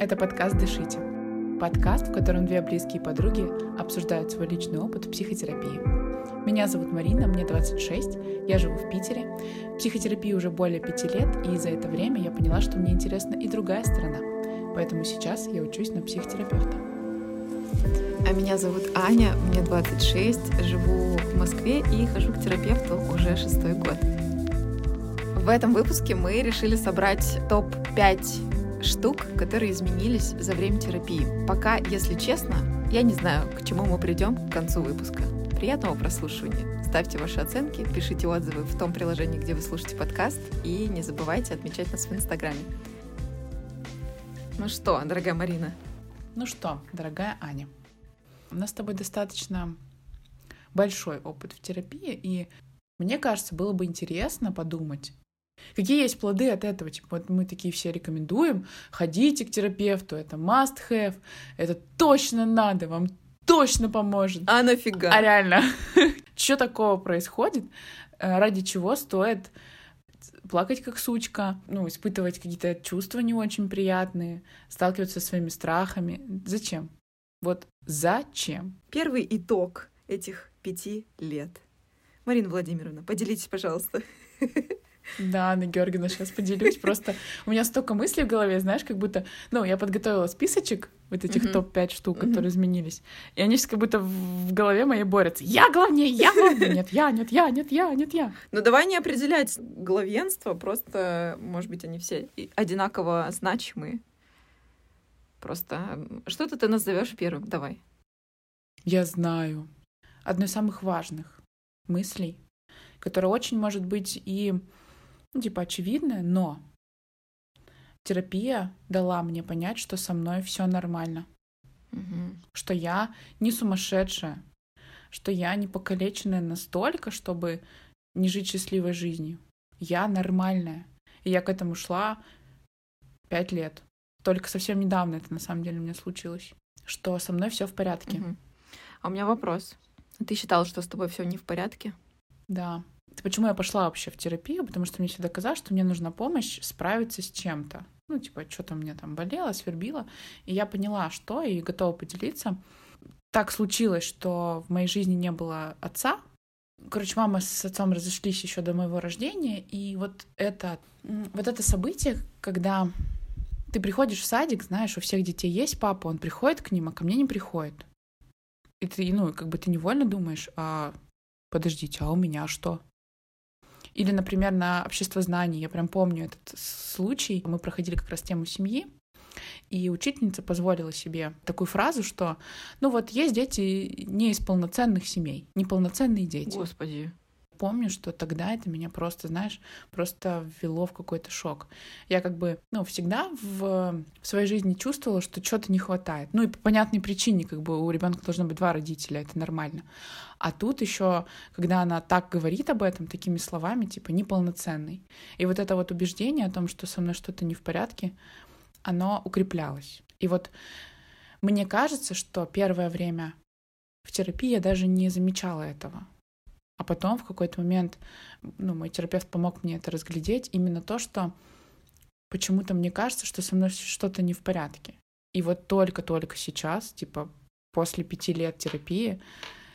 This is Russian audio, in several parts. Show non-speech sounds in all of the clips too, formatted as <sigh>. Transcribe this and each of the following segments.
Это подкаст «Дышите». Подкаст, в котором две близкие подруги обсуждают свой личный опыт психотерапии. Меня зовут Марина, мне 26, я живу в Питере. Психотерапии уже более пяти лет, и за это время я поняла, что мне интересна и другая сторона. Поэтому сейчас я учусь на психотерапевта. А меня зовут Аня, мне 26, живу в Москве и хожу к терапевту уже шестой год. В этом выпуске мы решили собрать топ-5 штук, которые изменились за время терапии. Пока, если честно, я не знаю, к чему мы придем к концу выпуска. Приятного прослушивания. Ставьте ваши оценки, пишите отзывы в том приложении, где вы слушаете подкаст, и не забывайте отмечать нас в Инстаграме. Ну что, дорогая Марина? Ну что, дорогая Аня, у нас с тобой достаточно большой опыт в терапии, и мне кажется, было бы интересно подумать, Какие есть плоды от этого? Типа, вот мы такие все рекомендуем, ходите к терапевту, это must have, это точно надо, вам точно поможет. А нафига? А реально, <laughs> что такого происходит, э, ради чего стоит плакать как сучка, ну, испытывать какие-то чувства не очень приятные, сталкиваться со своими страхами. Зачем? Вот зачем? Первый итог этих пяти лет. Марина Владимировна, поделитесь, пожалуйста. <laughs> Да, Анна Георгиевна, сейчас поделюсь. Просто у меня столько мыслей в голове, знаешь, как будто... Ну, я подготовила списочек вот этих mm-hmm. топ-5 штук, mm-hmm. которые изменились. И они сейчас как будто в голове моей борются. Я главнее, я главнее. Нет, я, нет, я, нет, я, нет, я. Ну, давай не определять главенство, просто, может быть, они все одинаково значимые. Просто что-то ты назовешь первым, давай. Я знаю. Одно из самых важных мыслей, которое очень может быть и ну, типа, очевидное, но терапия дала мне понять, что со мной все нормально. Угу. Что я не сумасшедшая, что я не покалеченная настолько, чтобы не жить счастливой жизнью. Я нормальная. И я к этому шла пять лет. Только совсем недавно это на самом деле у меня случилось. Что со мной все в порядке. Угу. А у меня вопрос. Ты считала, что с тобой все не в порядке? Да. Почему я пошла вообще в терапию? Потому что мне всегда казалось, что мне нужна помощь справиться с чем-то. Ну, типа, что-то мне там болело, свербило. И я поняла, что, и готова поделиться. Так случилось, что в моей жизни не было отца. Короче, мама с отцом разошлись еще до моего рождения. И вот это, вот это событие, когда ты приходишь в садик, знаешь, у всех детей есть папа, он приходит к ним, а ко мне не приходит. И ты, ну, как бы ты невольно думаешь, а подождите, а у меня что? Или, например, на общество знаний, я прям помню этот случай, мы проходили как раз тему семьи, и учительница позволила себе такую фразу, что, ну вот, есть дети не из полноценных семей, неполноценные дети. Господи помню, что тогда это меня просто, знаешь, просто ввело в какой-то шок. Я как бы, ну, всегда в, в своей жизни чувствовала, что что-то не хватает. Ну и по понятной причине, как бы у ребенка должно быть два родителя, это нормально. А тут еще, когда она так говорит об этом такими словами, типа неполноценный. И вот это вот убеждение о том, что со мной что-то не в порядке, оно укреплялось. И вот мне кажется, что первое время в терапии я даже не замечала этого. А потом в какой-то момент, ну, мой терапевт помог мне это разглядеть, именно то, что почему-то мне кажется, что со мной что-то не в порядке. И вот только-только сейчас, типа после пяти лет терапии,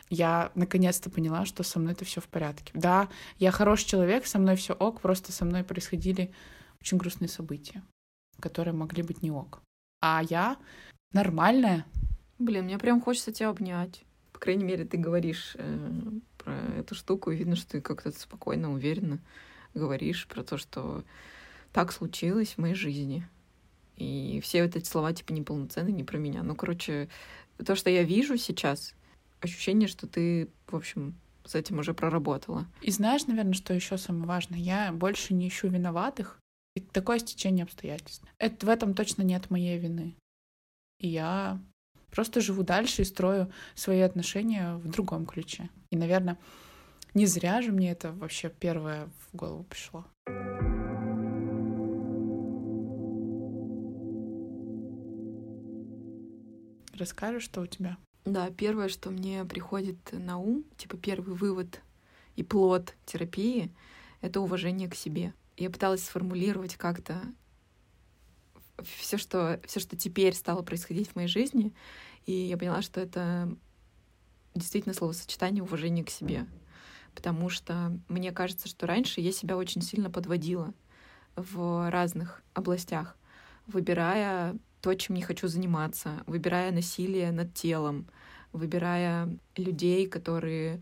я наконец-то поняла, что со мной это все в порядке. Да, я хороший человек, со мной все ок, просто со мной происходили очень грустные события, которые могли быть не ок. А я нормальная. Блин, мне прям хочется тебя обнять. По крайней мере, ты говоришь э, про эту штуку, и видно, что ты как-то спокойно, уверенно говоришь про то, что так случилось в моей жизни. И все вот эти слова типа неполноценные, не про меня. Ну, короче, то, что я вижу сейчас, ощущение, что ты, в общем, с этим уже проработала. И знаешь, наверное, что еще самое важное? Я больше не ищу виноватых. И такое стечение обстоятельств. Это, в этом точно нет моей вины. И я Просто живу дальше и строю свои отношения в другом ключе. И, наверное, не зря же мне это вообще первое в голову пришло. Расскажешь, что у тебя? Да, первое, что мне приходит на ум, типа первый вывод и плод терапии, это уважение к себе. Я пыталась сформулировать как-то все, что, все, что теперь стало происходить в моей жизни, и я поняла, что это действительно словосочетание уважения к себе. Потому что мне кажется, что раньше я себя очень сильно подводила в разных областях, выбирая то, чем не хочу заниматься, выбирая насилие над телом, выбирая людей, которые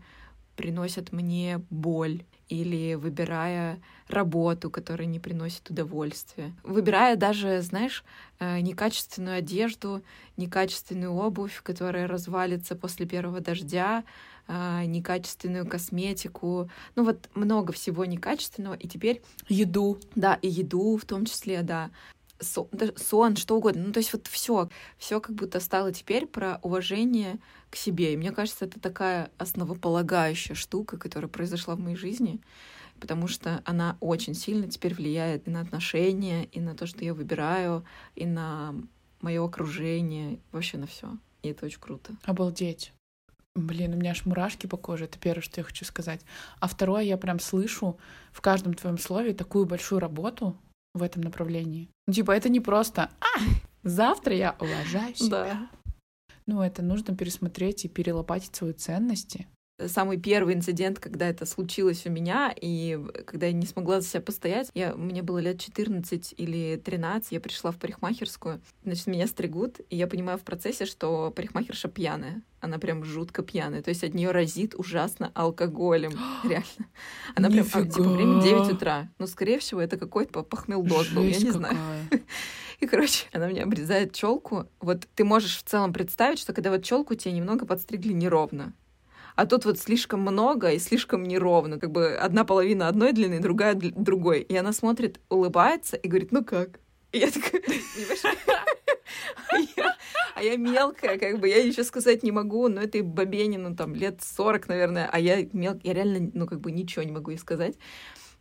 приносят мне боль, или выбирая работу, которая не приносит удовольствия. Выбирая даже, знаешь, э, некачественную одежду, некачественную обувь, которая развалится после первого дождя, э, некачественную косметику. Ну вот много всего некачественного. И теперь... Еду. Да, и еду в том числе, да сон, сон, что угодно. Ну, то есть вот все, все как будто стало теперь про уважение к себе. И мне кажется, это такая основополагающая штука, которая произошла в моей жизни, потому что она очень сильно теперь влияет и на отношения, и на то, что я выбираю, и на мое окружение, вообще на все. И это очень круто. Обалдеть. Блин, у меня аж мурашки по коже, это первое, что я хочу сказать. А второе, я прям слышу в каждом твоем слове такую большую работу, в этом направлении. Ну, типа, это не просто «А, завтра я уважаю себя». Да. Ну, это нужно пересмотреть и перелопатить свои ценности, самый первый инцидент, когда это случилось у меня, и когда я не смогла за себя постоять, я, мне было лет 14 или 13, я пришла в парикмахерскую, значит, меня стригут, и я понимаю в процессе, что парикмахерша пьяная. Она прям жутко пьяная. То есть от нее разит ужасно алкоголем. <gasps> Реально. Она прям, а, типа, время 9 утра. Но, скорее всего, это какой-то похмелдоз был, я не знаю. <laughs> И, короче, она мне обрезает челку. Вот ты можешь в целом представить, что когда вот челку тебе немного подстригли неровно, а тут вот слишком много и слишком неровно. Как бы одна половина одной длины, другая другой. И она смотрит, улыбается и говорит, ну как? И я такая, а я, а я мелкая, как бы, я ничего сказать не могу, но этой бабенину там лет 40, наверное, а я мел, я реально, ну, как бы ничего не могу ей сказать.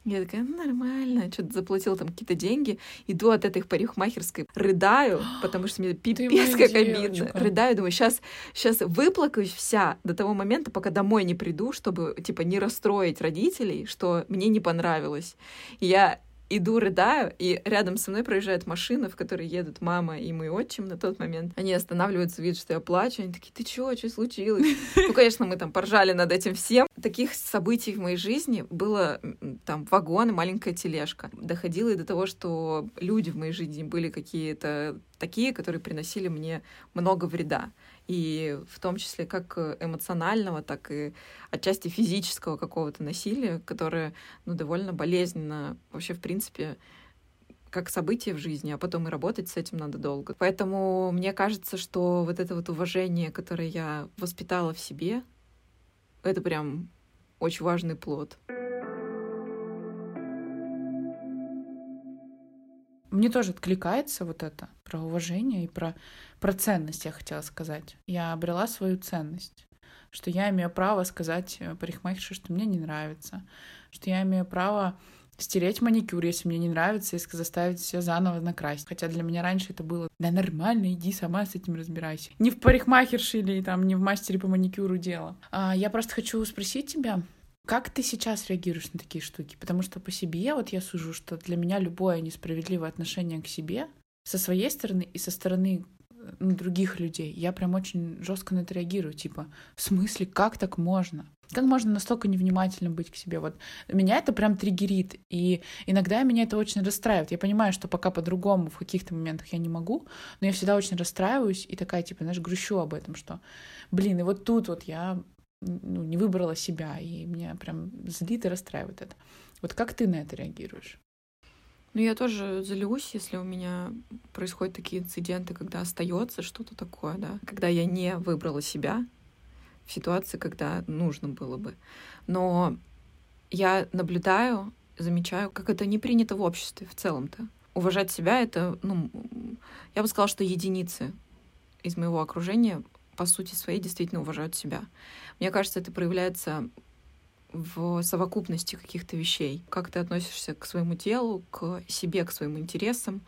Я такая, ну, нормально, что-то заплатила там какие-то деньги, иду от этой парикмахерской, рыдаю, <gasps> потому что мне пипец как обидно. Рыдаю, думаю, сейчас, сейчас выплакаюсь вся до того момента, пока домой не приду, чтобы, типа, не расстроить родителей, что мне не понравилось. И я иду, рыдаю, и рядом со мной проезжает машина, в которой едут мама и мой отчим на тот момент. Они останавливаются, видят, что я плачу, они такие, ты чё, что случилось? Ну, конечно, мы там поржали над этим всем. Таких событий в моей жизни было там вагон и маленькая тележка. Доходило и до того, что люди в моей жизни были какие-то такие, которые приносили мне много вреда и в том числе как эмоционального, так и отчасти физического какого-то насилия, которое ну, довольно болезненно вообще, в принципе, как событие в жизни, а потом и работать с этим надо долго. Поэтому мне кажется, что вот это вот уважение, которое я воспитала в себе, это прям очень важный плод. Мне тоже откликается вот это про уважение и про, про ценность, я хотела сказать. Я обрела свою ценность, что я имею право сказать э, парикмахерше, что мне не нравится, что я имею право стереть маникюр, если мне не нравится, и заставить все заново накрасить. Хотя для меня раньше это было, да нормально, иди сама с этим разбирайся. Не в парикмахерше или там не в мастере по маникюру дело. А, я просто хочу спросить тебя, как ты сейчас реагируешь на такие штуки? Потому что по себе вот я сужу, что для меня любое несправедливое отношение к себе со своей стороны и со стороны ну, других людей, я прям очень жестко на это реагирую. Типа, в смысле, как так можно? Как можно настолько невнимательным быть к себе? Вот меня это прям триггерит, и иногда меня это очень расстраивает. Я понимаю, что пока по-другому в каких-то моментах я не могу, но я всегда очень расстраиваюсь и такая, типа, знаешь, грущу об этом, что, блин, и вот тут вот я ну, не выбрала себя, и меня прям злит и расстраивает это. Вот как ты на это реагируешь? Ну, я тоже злюсь, если у меня происходят такие инциденты, когда остается что-то такое, да, когда я не выбрала себя в ситуации, когда нужно было бы. Но я наблюдаю, замечаю, как это не принято в обществе в целом-то. Уважать себя — это, ну, я бы сказала, что единицы из моего окружения по сути своей действительно уважают себя. Мне кажется, это проявляется в совокупности каких-то вещей. Как ты относишься к своему телу, к себе, к своим интересам,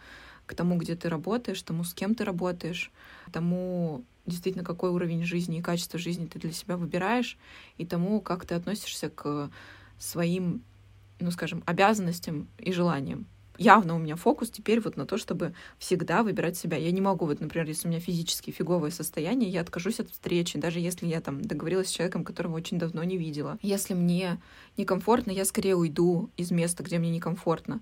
к тому, где ты работаешь, тому, с кем ты работаешь, тому, действительно, какой уровень жизни и качество жизни ты для себя выбираешь, и тому, как ты относишься к своим, ну, скажем, обязанностям и желаниям. Явно у меня фокус теперь вот на то, чтобы всегда выбирать себя. Я не могу, вот, например, если у меня физически фиговое состояние, я откажусь от встречи, даже если я там договорилась с человеком, которого очень давно не видела. Если мне некомфортно, я скорее уйду из места, где мне некомфортно.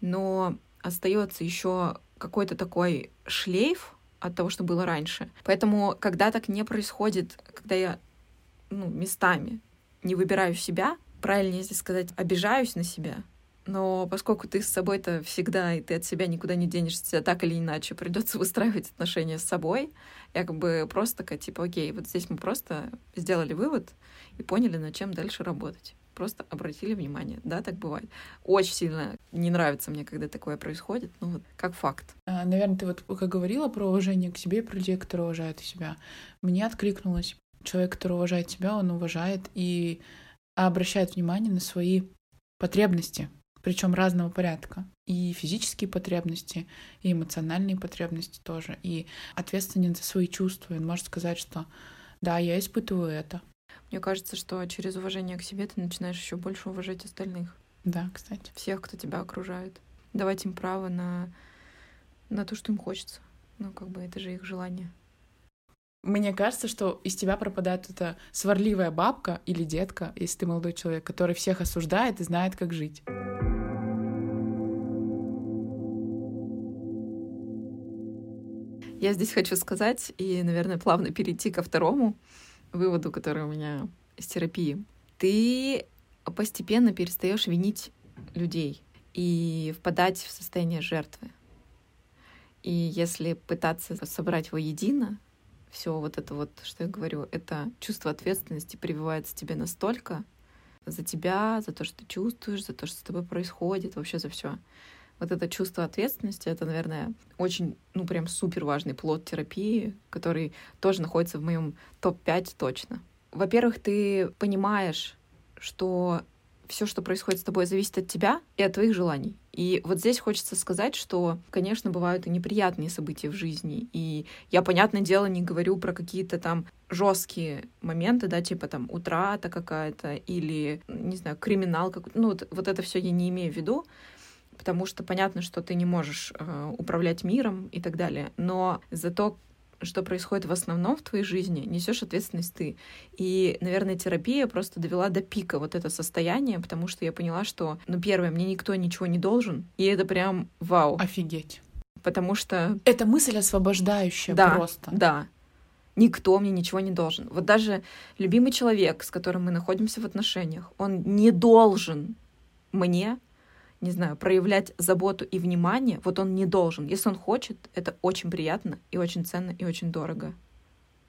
Но остается еще какой-то такой шлейф от того, что было раньше. Поэтому, когда так не происходит, когда я ну, местами не выбираю себя, правильнее здесь сказать, обижаюсь на себя, но поскольку ты с собой-то всегда, и ты от себя никуда не денешься, так или иначе, придется <laughs> выстраивать отношения с собой, я как бы просто такая, типа, окей, вот здесь мы просто сделали вывод и поняли, над чем дальше работать. Просто обратили внимание. Да, так бывает. Очень сильно не нравится мне, когда такое происходит, ну вот как факт. А, наверное, ты вот как говорила про уважение к себе, про людей, которые уважают себя. Мне откликнулось. Человек, который уважает себя, он уважает и обращает внимание на свои потребности, причем разного порядка. И физические потребности, и эмоциональные потребности тоже. И ответственен за свои чувства. Он может сказать, что да, я испытываю это. Мне кажется, что через уважение к себе ты начинаешь еще больше уважать остальных. Да, кстати. Всех, кто тебя окружает. Давать им право на, на то, что им хочется. Ну, как бы это же их желание. Мне кажется, что из тебя пропадает эта сварливая бабка или детка, если ты молодой человек, который всех осуждает и знает, как жить. Я здесь хочу сказать и, наверное, плавно перейти ко второму выводу, который у меня из терапии. Ты постепенно перестаешь винить людей и впадать в состояние жертвы. И если пытаться собрать воедино, все вот это вот, что я говорю, это чувство ответственности прививается тебе настолько за тебя, за то, что ты чувствуешь, за то, что с тобой происходит, вообще за все, вот это чувство ответственности, это, наверное, очень, ну, прям супер важный плод терапии, который тоже находится в моем топ-5 точно. Во-первых, ты понимаешь, что все, что происходит с тобой, зависит от тебя и от твоих желаний. И вот здесь хочется сказать, что, конечно, бывают и неприятные события в жизни. И я, понятное дело, не говорю про какие-то там жесткие моменты, да, типа там утрата какая-то или, не знаю, криминал какой-то. Ну, вот, вот это все я не имею в виду потому что понятно, что ты не можешь э, управлять миром и так далее, но за то, что происходит в основном в твоей жизни, несешь ответственность ты. И, наверное, терапия просто довела до пика вот это состояние, потому что я поняла, что, ну, первое, мне никто ничего не должен, и это прям вау. Офигеть. Потому что... Это мысль освобождающая да, просто. Да, Никто мне ничего не должен. Вот даже любимый человек, с которым мы находимся в отношениях, он не должен мне не знаю, проявлять заботу и внимание, вот он не должен. Если он хочет, это очень приятно и очень ценно и очень дорого.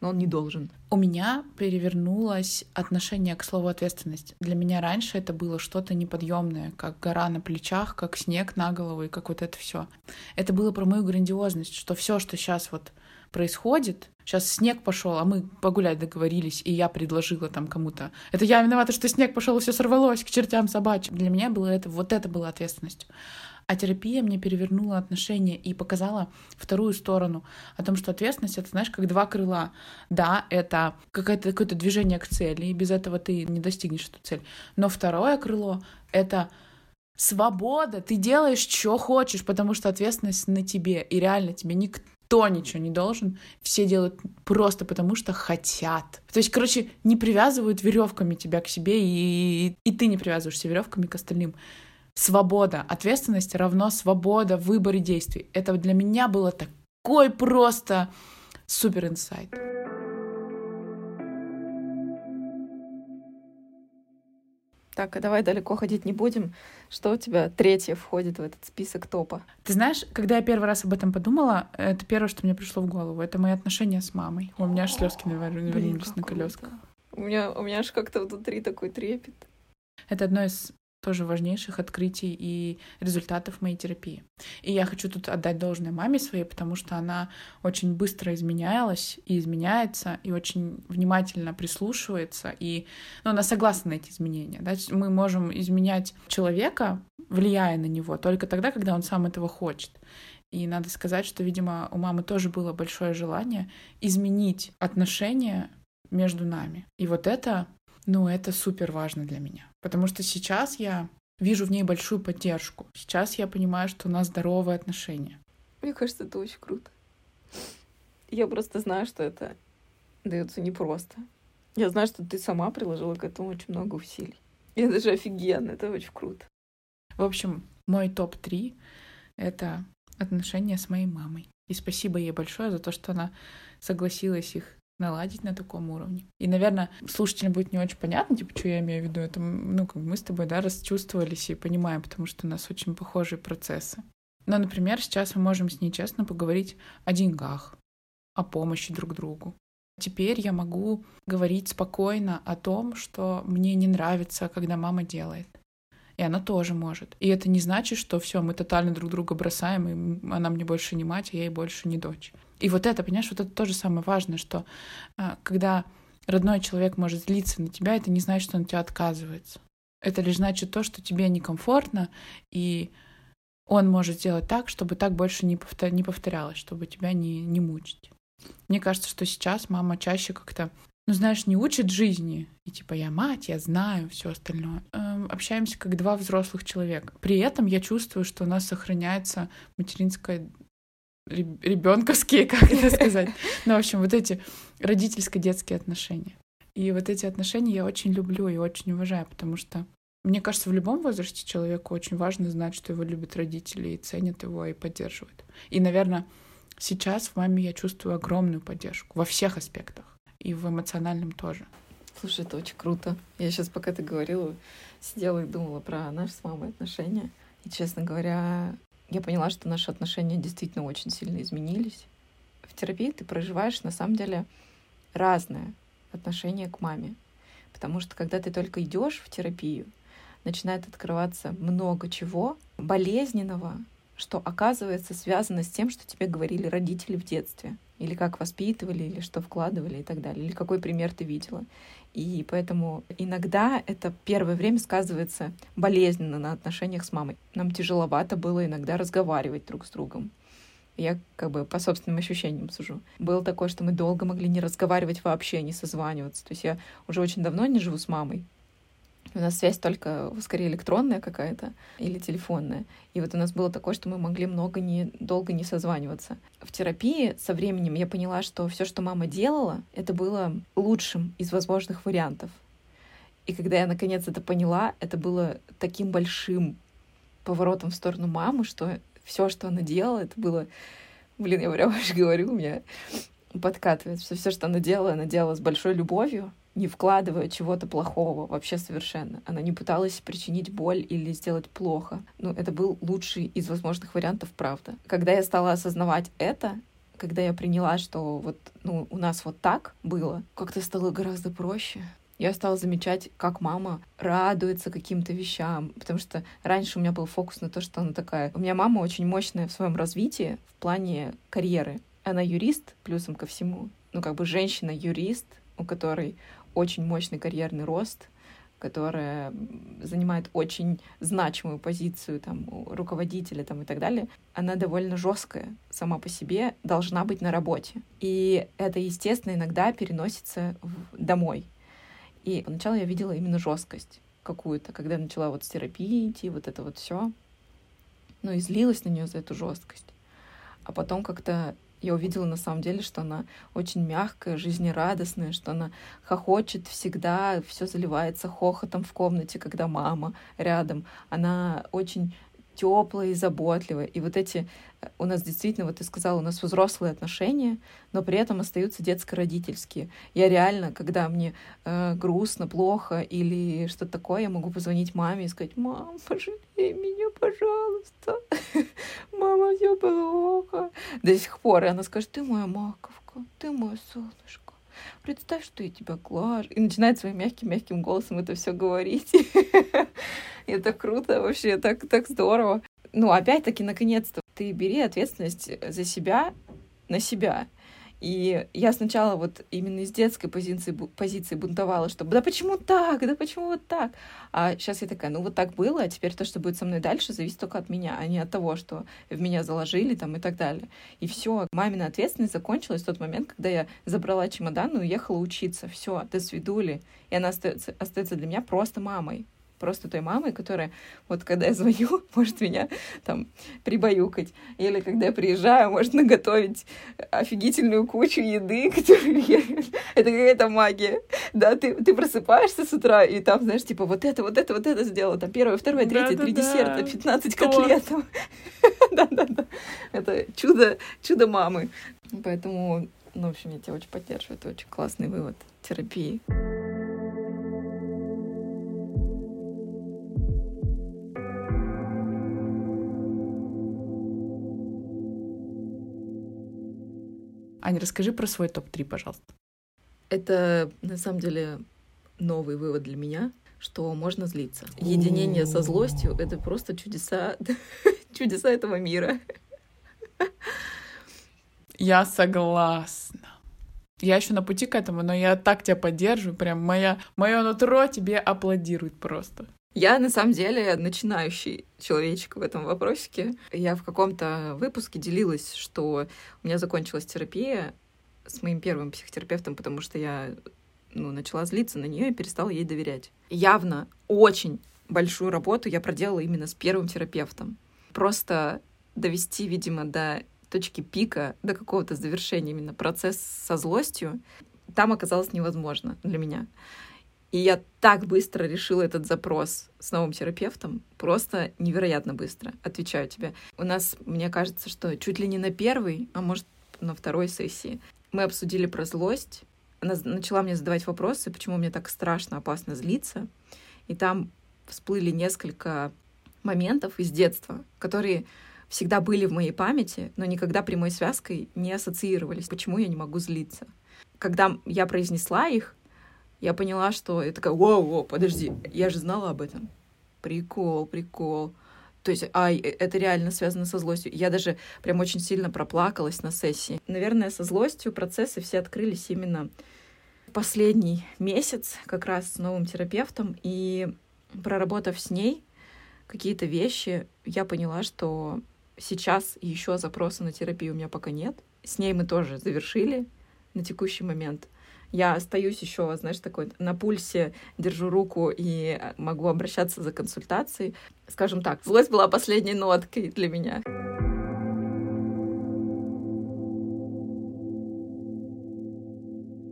Но он не должен. У меня перевернулось отношение к слову ответственность. Для меня раньше это было что-то неподъемное, как гора на плечах, как снег на голову и как вот это все. Это было про мою грандиозность, что все, что сейчас вот происходит. Сейчас снег пошел, а мы погулять договорились, и я предложила там кому-то. Это я виновата, что снег пошел и все сорвалось к чертям собачьим. Для меня было это, вот это было ответственностью. А терапия мне перевернула отношения и показала вторую сторону о том, что ответственность это, знаешь, как два крыла. Да, это какое-то какое движение к цели, и без этого ты не достигнешь эту цель. Но второе крыло это свобода, ты делаешь, что хочешь, потому что ответственность на тебе, и реально тебе никто никто ничего не должен, все делают просто потому, что хотят. То есть, короче, не привязывают веревками тебя к себе, и, и ты не привязываешься веревками к остальным. Свобода, ответственность равно свобода в выборе действий. Это для меня было такой просто супер инсайт. Так, а давай далеко ходить не будем. Что у тебя третье входит в этот список топа? Ты знаешь, когда я первый раз об этом подумала, это первое, что мне пришло в голову. Это мои отношения с мамой. У меня аж слезки навернулись на колесках. У меня, у меня аж как-то внутри такой трепет. Это одно из тоже важнейших открытий и результатов моей терапии. И я хочу тут отдать должное маме своей, потому что она очень быстро изменялась и изменяется, и очень внимательно прислушивается, и ну, она согласна на эти изменения. Да? Мы можем изменять человека, влияя на него, только тогда, когда он сам этого хочет. И надо сказать, что, видимо, у мамы тоже было большое желание изменить отношения между нами. И вот это ну, это супер важно для меня. Потому что сейчас я вижу в ней большую поддержку. Сейчас я понимаю, что у нас здоровые отношения. Мне кажется, это очень круто. Я просто знаю, что это дается непросто. Я знаю, что ты сама приложила к этому очень много усилий. И это же офигенно, это очень круто. В общем, мой топ-3 — это отношения с моей мамой. И спасибо ей большое за то, что она согласилась их наладить на таком уровне. И, наверное, слушателям будет не очень понятно, типа, что я имею в виду. Это, ну, как мы с тобой, да, расчувствовались и понимаем, потому что у нас очень похожие процессы. Но, например, сейчас мы можем с ней честно поговорить о деньгах, о помощи друг другу. Теперь я могу говорить спокойно о том, что мне не нравится, когда мама делает. И она тоже может. И это не значит, что все, мы тотально друг друга бросаем, и она мне больше не мать, а я ей больше не дочь. И вот это, понимаешь, вот это тоже самое важное, что а, когда родной человек может злиться на тебя, это не значит, что он тебя отказывается. Это лишь значит то, что тебе некомфортно, и он может сделать так, чтобы так больше не, повтор... не повторялось, чтобы тебя не, не мучить. Мне кажется, что сейчас мама чаще как-то, ну, знаешь, не учит жизни. И типа я мать, я знаю все остальное. Эм, общаемся как два взрослых человека. При этом я чувствую, что у нас сохраняется материнская ребенковские, <laughs> как это сказать. Ну, в общем, вот эти родительско-детские отношения. И вот эти отношения я очень люблю и очень уважаю, потому что мне кажется, в любом возрасте человеку очень важно знать, что его любят родители и ценят его и поддерживают. И, наверное, сейчас в маме я чувствую огромную поддержку во всех аспектах. И в эмоциональном тоже. Слушай, это очень круто. Я сейчас, пока ты говорила, сидела и думала про наши с мамой отношения. И, честно говоря, я поняла, что наши отношения действительно очень сильно изменились. В терапии ты проживаешь, на самом деле, разное отношение к маме. Потому что когда ты только идешь в терапию, начинает открываться много чего болезненного, что оказывается связано с тем, что тебе говорили родители в детстве, или как воспитывали, или что вкладывали и так далее, или какой пример ты видела. И поэтому иногда это первое время сказывается болезненно на отношениях с мамой. Нам тяжеловато было иногда разговаривать друг с другом. Я как бы по собственным ощущениям сужу. Было такое, что мы долго могли не разговаривать вообще, не созваниваться. То есть я уже очень давно не живу с мамой. У нас связь только скорее электронная какая-то или телефонная. И вот у нас было такое, что мы могли много не, долго не созваниваться. В терапии со временем я поняла, что все, что мама делала, это было лучшим из возможных вариантов. И когда я наконец это поняла, это было таким большим поворотом в сторону мамы, что все, что она делала, это было... Блин, я прямо аж <laughs> говорю, у меня подкатывает, что все, что она делала, она делала с большой любовью, не вкладывая чего-то плохого вообще совершенно. Она не пыталась причинить боль или сделать плохо. Ну, это был лучший из возможных вариантов, правда. Когда я стала осознавать это, когда я приняла, что вот ну, у нас вот так было, как-то стало гораздо проще. Я стала замечать, как мама радуется каким-то вещам, потому что раньше у меня был фокус на то, что она такая... У меня мама очень мощная в своем развитии в плане карьеры. Она юрист, плюсом ко всему. Ну, как бы женщина-юрист, у которой очень мощный карьерный рост, которая занимает очень значимую позицию там, руководителя там, и так далее, она довольно жесткая сама по себе, должна быть на работе. И это, естественно, иногда переносится в... домой. И поначалу я видела именно жесткость какую-то, когда начала вот с терапии идти, вот это вот все. Ну и злилась на нее за эту жесткость. А потом как-то я увидела на самом деле, что она очень мягкая, жизнерадостная, что она хохочет всегда, все заливается хохотом в комнате, когда мама рядом. Она очень теплая и заботливая. И вот эти э, у нас действительно, вот ты сказала, у нас взрослые отношения, но при этом остаются детско-родительские. Я реально, когда мне э, грустно, плохо или что-то такое, я могу позвонить маме и сказать, мам, пожалей меня, пожалуйста. <laughs> Мама, все плохо. До сих пор. И она скажет, ты моя маковка, ты мое солнышко представь, что я тебя глажу. И начинает своим мягким-мягким голосом это все говорить. <laughs> <laughs> Это круто вообще, так, так здорово. Ну, опять-таки, наконец-то, ты бери ответственность за себя на себя. И я сначала вот именно из детской позиции, позиции бунтовала, что да почему так, да почему вот так? А сейчас я такая, ну вот так было, а теперь то, что будет со мной дальше, зависит только от меня, а не от того, что в меня заложили там и так далее. И все, мамина ответственность закончилась в тот момент, когда я забрала чемодан и уехала учиться. Все, до свидули. И она остается, остается для меня просто мамой. Просто той мамой, которая вот когда я звоню, <laughs> может меня там прибаюкать, или когда я приезжаю, может наготовить офигительную кучу еды, <laughs> которую я... это какая-то магия, да, ты, ты просыпаешься с утра, и там, знаешь, типа вот это, вот это, вот это сделала, там первое, второе, третье, три десерта, 15 котлет. <laughs> Да-да-да. Это чудо, чудо мамы. Поэтому, ну, в общем, я тебя очень поддерживаю. Это очень классный вывод терапии. Аня, расскажи про свой топ-3, пожалуйста. Это, на самом деле, новый вывод для меня, что можно злиться. Единение со злостью — это просто чудеса, <laughs> чудеса этого мира. Я согласна. Я еще на пути к этому, но я так тебя поддерживаю. Прям моя, мое нутро тебе аплодирует просто. Я на самом деле начинающий человечек в этом вопросике. Я в каком-то выпуске делилась, что у меня закончилась терапия с моим первым психотерапевтом, потому что я ну, начала злиться на нее и перестала ей доверять. Явно очень большую работу я проделала именно с первым терапевтом. Просто довести, видимо, до точки пика, до какого-то завершения именно процесс со злостью, там оказалось невозможно для меня. И я так быстро решила этот запрос с новым терапевтом, просто невероятно быстро, отвечаю тебе. У нас, мне кажется, что чуть ли не на первой, а может, на второй сессии мы обсудили про злость. Она начала мне задавать вопросы, почему мне так страшно, опасно злиться. И там всплыли несколько моментов из детства, которые всегда были в моей памяти, но никогда прямой связкой не ассоциировались. Почему я не могу злиться? Когда я произнесла их, я поняла, что я такая, воу-воу, подожди, я же знала об этом. Прикол, прикол. То есть, а, это реально связано со злостью. Я даже прям очень сильно проплакалась на сессии. Наверное, со злостью процессы все открылись именно последний месяц, как раз с новым терапевтом. И проработав с ней какие-то вещи, я поняла, что сейчас еще запроса на терапию у меня пока нет. С ней мы тоже завершили на текущий момент я остаюсь еще, знаешь, такой на пульсе, держу руку и э, могу обращаться за консультацией. Скажем так, злость была последней ноткой для меня.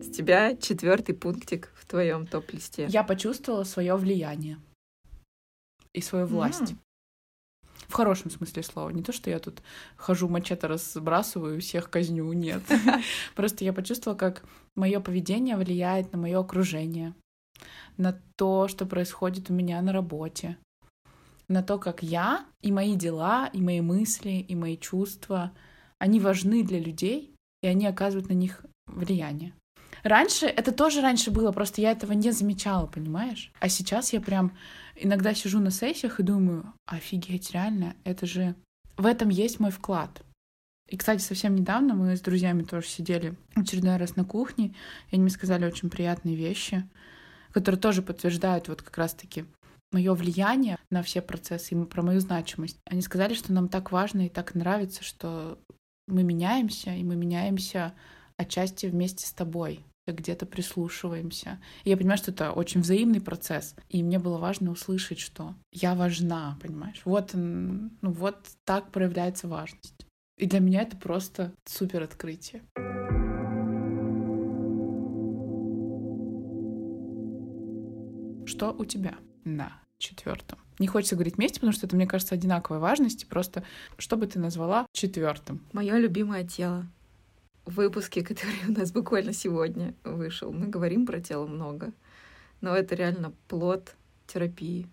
С тебя четвертый пунктик в твоем топ-листе. Я почувствовала свое влияние и свою власть. Mm. В хорошем смысле слова. Не то, что я тут хожу, мачете разбрасываю, всех казню, нет. <laughs> Просто я почувствовала, как мое поведение влияет на мое окружение, на то, что происходит у меня на работе, на то, как я и мои дела, и мои мысли, и мои чувства, они важны для людей, и они оказывают на них влияние. Раньше, это тоже раньше было, просто я этого не замечала, понимаешь? А сейчас я прям иногда сижу на сессиях и думаю, офигеть, реально, это же... В этом есть мой вклад. И, кстати, совсем недавно мы с друзьями тоже сидели очередной раз на кухне, и они мне сказали очень приятные вещи, которые тоже подтверждают вот как раз-таки мое влияние на все процессы и про мою значимость. Они сказали, что нам так важно и так нравится, что мы меняемся, и мы меняемся отчасти вместе с тобой где-то прислушиваемся. И я понимаю, что это очень взаимный процесс. И мне было важно услышать, что я важна, понимаешь? Вот, ну, вот так проявляется важность. И для меня это просто супер открытие. Что у тебя на четвертом? Не хочется говорить вместе, потому что это, мне кажется, одинаковой важности. Просто что бы ты назвала четвертым? Мое любимое тело выпуске, который <laughs> у нас буквально сегодня вышел, мы говорим про тело много, но это реально плод терапии.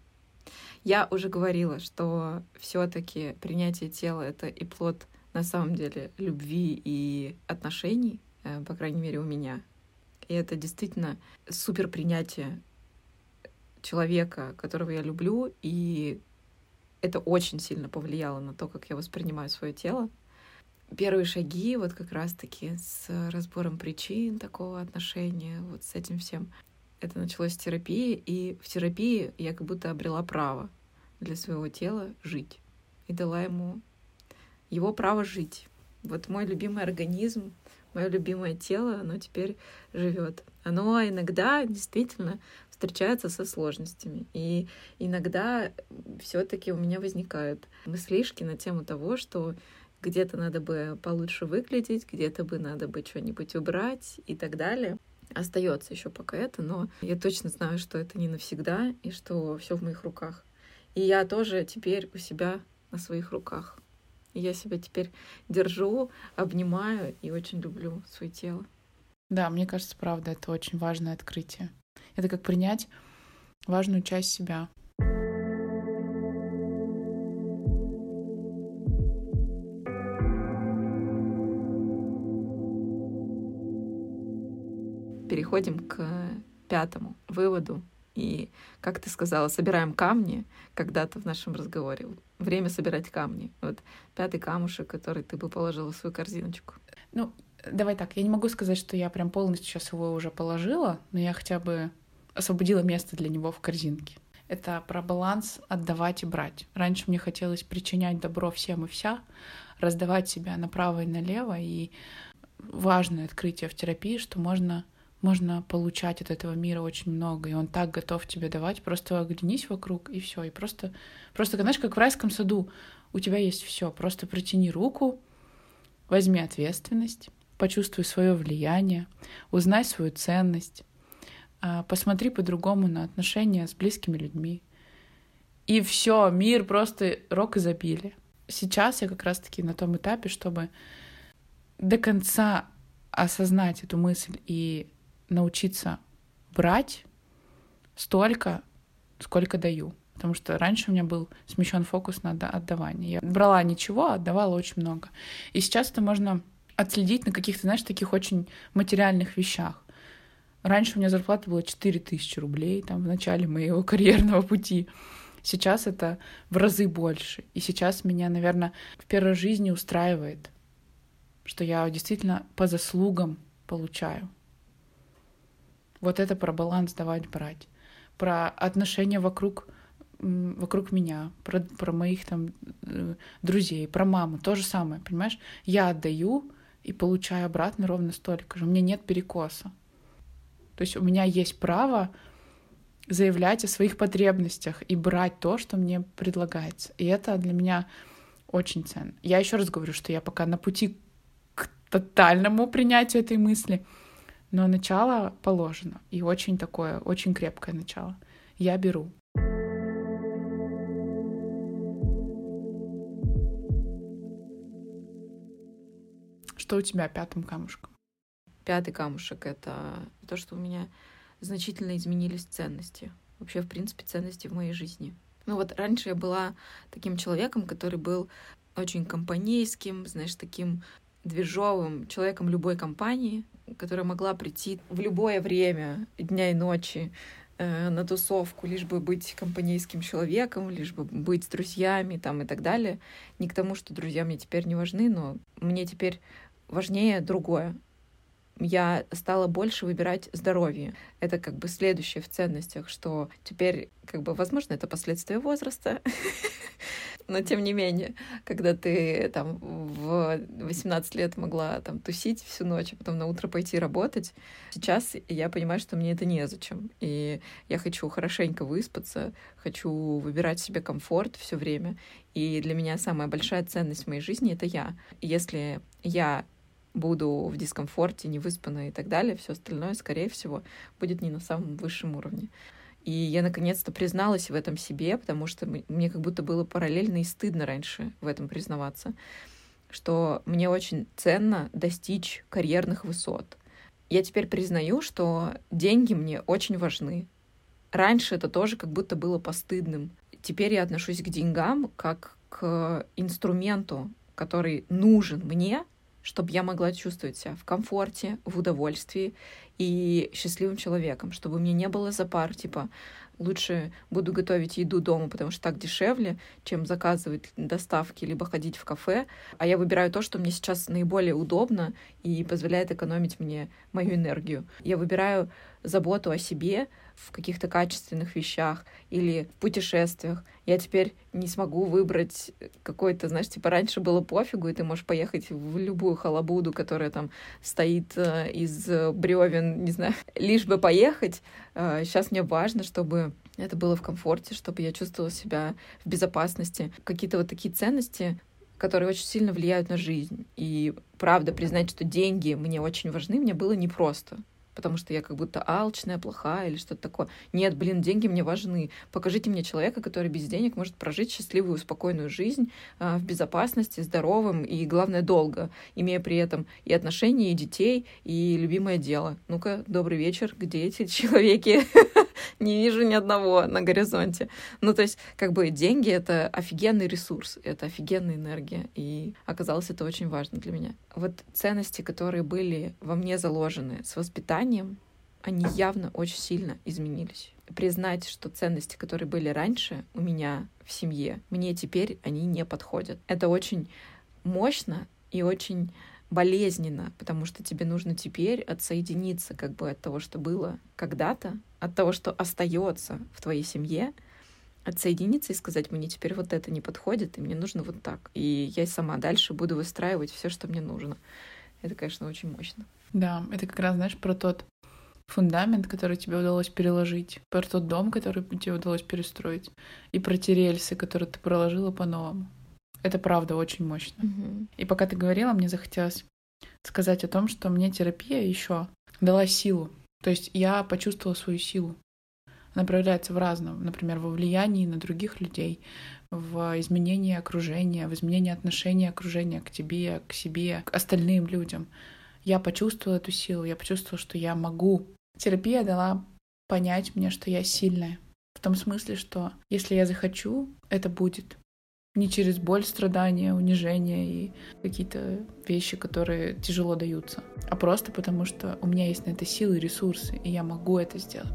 Я уже говорила, что все-таки принятие тела это и плод на самом деле любви и отношений, э, по крайней мере у меня. И это действительно супер принятие человека, которого я люблю, и это очень сильно повлияло на то, как я воспринимаю свое тело первые шаги вот как раз-таки с разбором причин такого отношения, вот с этим всем. Это началось в терапии, и в терапии я как будто обрела право для своего тела жить. И дала ему его право жить. Вот мой любимый организм, мое любимое тело, оно теперь живет. Оно иногда действительно встречается со сложностями. И иногда все-таки у меня возникают мыслишки на тему того, что где-то надо бы получше выглядеть, где-то бы надо бы что-нибудь убрать и так далее. Остается еще пока это, но я точно знаю, что это не навсегда и что все в моих руках. И я тоже теперь у себя на своих руках. И я себя теперь держу, обнимаю и очень люблю свое тело. Да, мне кажется, правда, это очень важное открытие. Это как принять важную часть себя. Переходим к пятому выводу. И, как ты сказала, собираем камни когда-то в нашем разговоре. Время собирать камни. Вот пятый камушек, который ты бы положила в свою корзиночку. Ну, давай так, я не могу сказать, что я прям полностью сейчас его уже положила, но я хотя бы освободила место для него в корзинке. Это про баланс отдавать и брать. Раньше мне хотелось причинять добро всем и вся, раздавать себя направо и налево. И важное открытие в терапии, что можно, можно получать от этого мира очень много, и он так готов тебе давать. Просто оглянись вокруг, и все. И просто, просто, знаешь, как в райском саду, у тебя есть все. Просто протяни руку, возьми ответственность, почувствуй свое влияние, узнай свою ценность, а, посмотри по-другому на отношения с близкими людьми. И все, мир просто рок изобилия. Сейчас я как раз-таки на том этапе, чтобы до конца осознать эту мысль и научиться брать столько, сколько даю. Потому что раньше у меня был смещен фокус на отдавание. Я брала ничего, а отдавала очень много. И сейчас это можно отследить на каких-то, знаешь, таких очень материальных вещах. Раньше у меня зарплата была 4000 рублей, там, в начале моего <laughs> карьерного пути. Сейчас это в разы больше. И сейчас меня, наверное, в первой жизни устраивает, что я действительно по заслугам получаю. Вот это про баланс давать брать. Про отношения вокруг, вокруг меня, про, про моих там э, друзей, про маму. То же самое, понимаешь? Я отдаю и получаю обратно ровно столько же. У меня нет перекоса. То есть у меня есть право заявлять о своих потребностях и брать то, что мне предлагается. И это для меня очень ценно. Я еще раз говорю, что я пока на пути к тотальному принятию этой мысли, но начало положено. И очень такое, очень крепкое начало. Я беру. Что у тебя пятым камушком? Пятый камушек — это то, что у меня значительно изменились ценности. Вообще, в принципе, ценности в моей жизни. Ну вот раньше я была таким человеком, который был очень компанейским, знаешь, таким движовым человеком любой компании, которая могла прийти в любое время дня и ночи э, на тусовку, лишь бы быть компанейским человеком, лишь бы быть с друзьями там и так далее. Не к тому, что друзья мне теперь не важны, но мне теперь важнее другое я стала больше выбирать здоровье. Это как бы следующее в ценностях, что теперь, как бы, возможно, это последствия возраста, <laughs> но тем не менее, когда ты там в 18 лет могла там тусить всю ночь, а потом на утро пойти работать, сейчас я понимаю, что мне это незачем. И я хочу хорошенько выспаться, хочу выбирать себе комфорт все время. И для меня самая большая ценность в моей жизни — это я. Если я буду в дискомфорте, невыспанной и так далее, все остальное, скорее всего, будет не на самом высшем уровне. И я наконец-то призналась в этом себе, потому что мне как будто было параллельно и стыдно раньше в этом признаваться, что мне очень ценно достичь карьерных высот. Я теперь признаю, что деньги мне очень важны. Раньше это тоже как будто было постыдным. Теперь я отношусь к деньгам как к инструменту, который нужен мне чтобы я могла чувствовать себя в комфорте, в удовольствии и счастливым человеком, чтобы мне не было запар, типа, лучше буду готовить еду дома, потому что так дешевле, чем заказывать доставки, либо ходить в кафе. А я выбираю то, что мне сейчас наиболее удобно и позволяет экономить мне мою энергию. Я выбираю заботу о себе в каких-то качественных вещах или в путешествиях. Я теперь не смогу выбрать какой-то, знаешь, типа раньше было пофигу, и ты можешь поехать в любую халабуду, которая там стоит э, из бревен, не знаю, <laughs> лишь бы поехать. Сейчас э, мне важно, чтобы это было в комфорте, чтобы я чувствовала себя в безопасности. Какие-то вот такие ценности, которые очень сильно влияют на жизнь. И правда, признать, что деньги мне очень важны, мне было непросто потому что я как будто алчная, плохая или что-то такое. Нет, блин, деньги мне важны. Покажите мне человека, который без денег может прожить счастливую, спокойную жизнь э, в безопасности, здоровым и, главное, долго, имея при этом и отношения, и детей, и любимое дело. Ну-ка, добрый вечер, где эти <laughs> человеки? <laughs> Не вижу ни одного на горизонте. Ну, то есть, как бы деньги — это офигенный ресурс, это офигенная энергия, и оказалось это очень важно для меня. Вот ценности, которые были во мне заложены с воспитанием, они явно очень сильно изменились. Признать, что ценности, которые были раньше у меня в семье, мне теперь они не подходят. Это очень мощно и очень болезненно, потому что тебе нужно теперь отсоединиться как бы от того, что было когда-то, от того, что остается в твоей семье, отсоединиться и сказать, мне теперь вот это не подходит, и мне нужно вот так. И я сама дальше буду выстраивать все, что мне нужно. Это, конечно, очень мощно. Да, это как раз, знаешь, про тот фундамент, который тебе удалось переложить, про тот дом, который тебе удалось перестроить, и про те рельсы, которые ты проложила по-новому. Это правда очень мощно. Угу. И пока ты говорила, мне захотелось сказать о том, что мне терапия еще дала силу. То есть я почувствовала свою силу. Она проявляется в разном, например, во влиянии на других людей, в изменении окружения, в изменении отношения окружения к тебе, к себе, к остальным людям я почувствовала эту силу, я почувствовала, что я могу. Терапия дала понять мне, что я сильная. В том смысле, что если я захочу, это будет. Не через боль, страдания, унижение и какие-то вещи, которые тяжело даются, а просто потому, что у меня есть на это силы ресурсы, и я могу это сделать.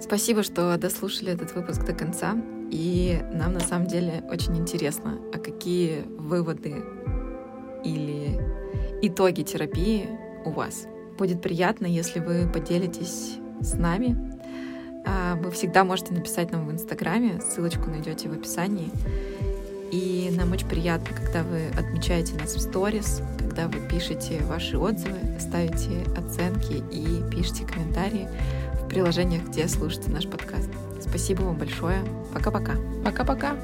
Спасибо, что дослушали этот выпуск до конца. И нам на самом деле очень интересно, а какие выводы или итоги терапии у вас. Будет приятно, если вы поделитесь с нами. А, вы всегда можете написать нам в Инстаграме, ссылочку найдете в описании. И нам очень приятно, когда вы отмечаете нас в сторис, когда вы пишете ваши отзывы, ставите оценки и пишите комментарии приложениях, где слушаете наш подкаст. Спасибо вам большое. Пока-пока. Пока-пока.